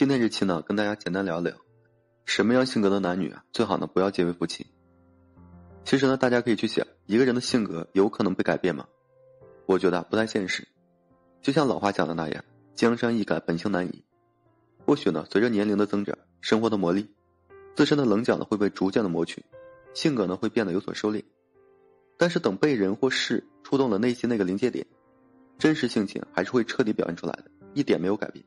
今天这期呢，跟大家简单聊聊，什么样性格的男女啊，最好呢不要结为夫妻。其实呢，大家可以去想，一个人的性格有可能被改变吗？我觉得不太现实。就像老话讲的那样，“江山易改，本性难移。”或许呢，随着年龄的增长，生活的磨砺，自身的棱角呢会被逐渐的磨去，性格呢会变得有所收敛。但是等被人或事触动了内心那个临界点，真实性情还是会彻底表现出来的，一点没有改变。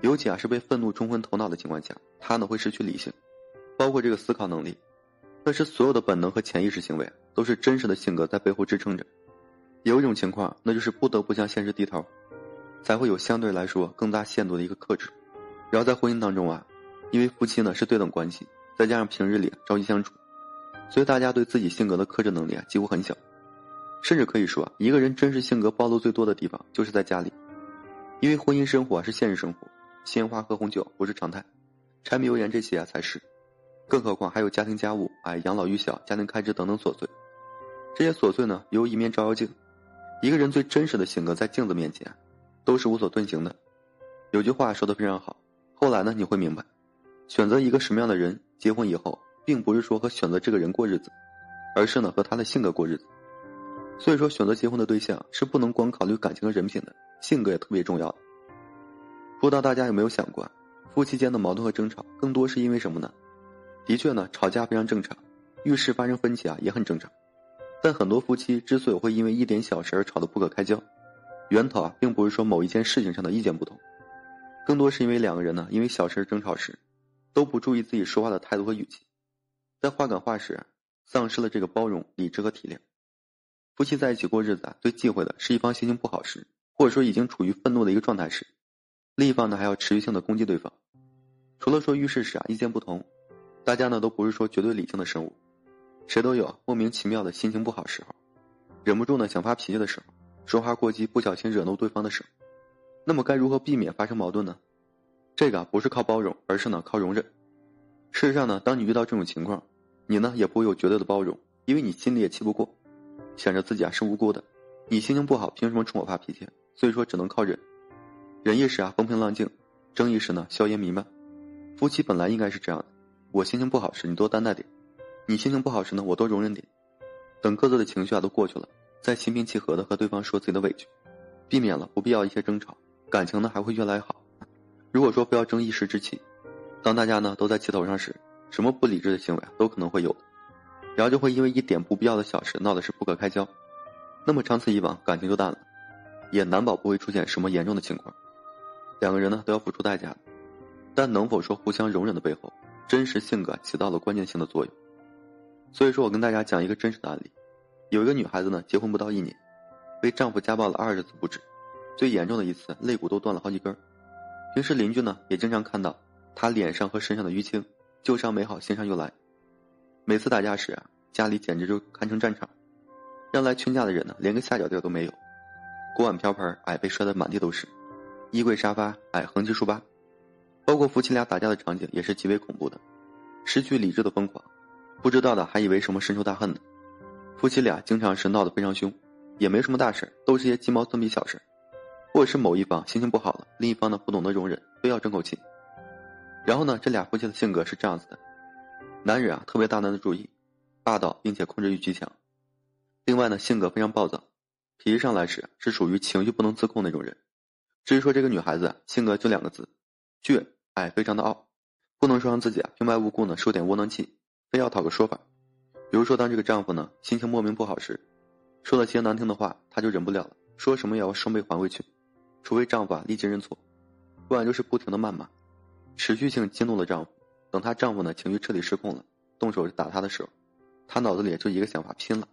尤其啊是被愤怒冲昏头脑的情况下，他呢会失去理性，包括这个思考能力。但是所有的本能和潜意识行为都是真实的性格在背后支撑着。有一种情况，那就是不得不向现实低头，才会有相对来说更大限度的一个克制。然后在婚姻当中啊，因为夫妻呢是对等关系，再加上平日里朝夕相处，所以大家对自己性格的克制能力啊几乎很小，甚至可以说，一个人真实性格暴露最多的地方就是在家里，因为婚姻生活是现实生活。鲜花和红酒不是常态，柴米油盐这些啊才是，更何况还有家庭家务、哎养老育小、家庭开支等等琐碎。这些琐碎呢，有一面照妖镜，一个人最真实的性格在镜子面前，都是无所遁形的。有句话说的非常好，后来呢你会明白，选择一个什么样的人结婚以后，并不是说和选择这个人过日子，而是呢和他的性格过日子。所以说，选择结婚的对象是不能光考虑感情和人品的，性格也特别重要。不知道大家有没有想过，夫妻间的矛盾和争吵更多是因为什么呢？的确呢，吵架非常正常，遇事发生分歧啊也很正常。但很多夫妻之所以会因为一点小事而吵得不可开交，源头啊并不是说某一件事情上的意见不同，更多是因为两个人呢因为小事争吵时，都不注意自己说话的态度和语气，在话赶话时丧失了这个包容、理智和体谅。夫妻在一起过日子啊，最忌讳的是一方心情不好时，或者说已经处于愤怒的一个状态时。另一方呢还要持续性的攻击对方，除了说遇事时啊意见不同，大家呢都不是说绝对理性的生物，谁都有莫名其妙的心情不好时候，忍不住呢想发脾气的时候，说话过激不小心惹怒对方的时候，那么该如何避免发生矛盾呢？这个不是靠包容，而是呢靠容忍。事实上呢，当你遇到这种情况，你呢也不会有绝对的包容，因为你心里也气不过，想着自己啊是无辜的，你心情不好凭什么冲我发脾气？所以说只能靠忍。忍一时啊，风平浪静；争一时呢，硝烟弥漫。夫妻本来应该是这样的：我心情不好时，你多担待点；你心情不好时呢，我多容忍点。等各自的情绪啊都过去了，再心平气和的和对方说自己的委屈，避免了不必要一些争吵，感情呢还会越来越好。如果说非要争一时之气，当大家呢都在气头上时，什么不理智的行为啊都可能会有，然后就会因为一点不必要的小事闹的是不可开交，那么长此以往，感情就淡了，也难保不会出现什么严重的情况。两个人呢都要付出代价，但能否说互相容忍的背后，真实性格起到了关键性的作用。所以说我跟大家讲一个真实的案例：有一个女孩子呢，结婚不到一年，被丈夫家暴了二十次不止，最严重的一次肋骨都断了好几根。平时邻居呢也经常看到她脸上和身上的淤青，旧伤没好，新伤又来。每次打架时啊，家里简直就堪称战场，让来劝架的人呢连个下脚地都没有，锅碗瓢盆哎被摔得满地都是。衣柜、沙发，哎，横七竖八，包括夫妻俩打架的场景也是极为恐怖的，失去理智的疯狂，不知道的还以为什么深仇大恨呢。夫妻俩经常是闹得非常凶，也没什么大事都是些鸡毛蒜皮小事或者是某一方心情不好了，另一方呢不懂得容忍，非要争口气。然后呢，这俩夫妻的性格是这样子的：男人啊特别大男子主义，霸道并且控制欲极强；另外呢，性格非常暴躁，脾气上来时是属于情绪不能自控那种人。至于说这个女孩子性格就两个字，倔，哎，非常的傲，不能说让自己啊平白无故呢受点窝囊气，非要讨个说法。比如说当这个丈夫呢心情莫名不好时，说了些难听的话，她就忍不了了，说什么也要双倍还回去，除非丈夫啊立即认错，不然就是不停的谩骂，持续性激怒了丈夫。等她丈夫呢情绪彻底失控了，动手打她的时候，她脑子里就一个想法拼了。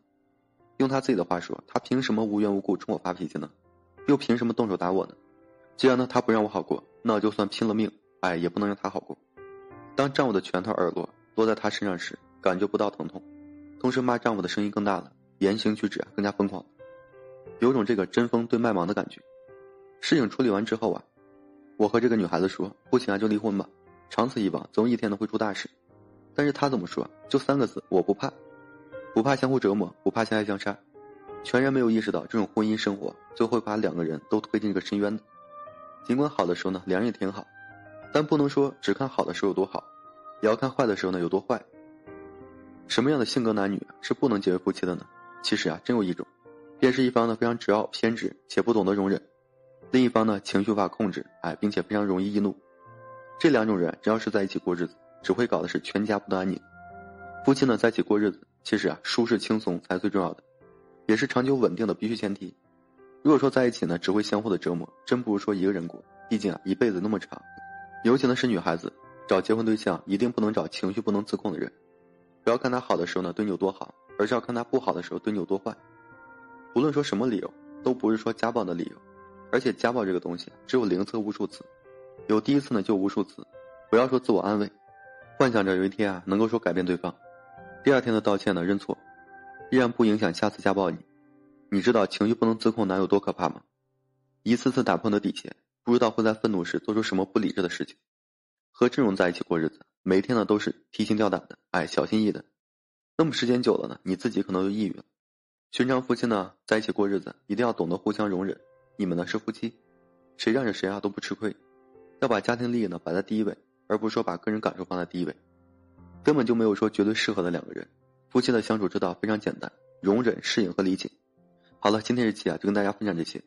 用她自己的话说，她凭什么无缘无故冲我发脾气呢？又凭什么动手打我呢？既然呢，他不让我好过，那就算拼了命，哎，也不能让他好过。当丈夫的拳头耳朵落在他身上时，感觉不到疼痛，同时骂丈夫的声音更大了，言行举止啊更加疯狂，有种这个针锋对麦芒的感觉。事情处理完之后啊，我和这个女孩子说，不行啊就离婚吧，长此以往，总有一天呢会出大事。但是她怎么说？就三个字：我不怕，不怕相互折磨，不怕相爱相杀，全然没有意识到这种婚姻生活最后会把两个人都推进这个深渊的。尽管好的时候呢，两人也挺好，但不能说只看好的时候有多好，也要看坏的时候呢有多坏。什么样的性格男女是不能结为夫妻的呢？其实啊，真有一种，便是一方呢非常执拗偏执且不懂得容忍，另一方呢情绪无法控制，哎，并且非常容易易怒。这两种人只要是在一起过日子，只会搞的是全家不得安宁。夫妻呢在一起过日子，其实啊舒适轻松才最重要的，也是长久稳定的必须前提。如果说在一起呢只会相互的折磨，真不如说一个人过。毕竟啊一辈子那么长，尤其呢是女孩子，找结婚对象一定不能找情绪不能自控的人。不要看他好的时候呢对你有多好，而是要看他不好的时候对你有多坏。无论说什么理由，都不是说家暴的理由。而且家暴这个东西只有零次无数次，有第一次呢就无数次。不要说自我安慰，幻想着有一天啊能够说改变对方，第二天的道歉呢认错，依然不影响下次家暴你。你知道情绪不能自控男有多可怕吗？一次次打破你的底线，不知道会在愤怒时做出什么不理智的事情。和这种在一起过日子。每天呢都是提心吊胆的，哎，小心翼翼的。那么时间久了呢，你自己可能就抑郁了。寻常夫妻呢在一起过日子，一定要懂得互相容忍。你们呢是夫妻，谁让着谁啊都不吃亏。要把家庭利益呢摆在第一位，而不是说把个人感受放在第一位。根本就没有说绝对适合的两个人。夫妻的相处之道非常简单：容忍、适应和理解。好了，今天这期啊就跟大家分享这些。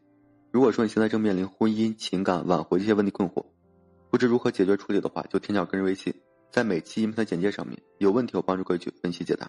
如果说你现在正面临婚姻、情感挽回这些问题困惑，不知如何解决处理的话，就添加个人微信。在每期音频的简介上面，有问题我帮助各位去分析解答。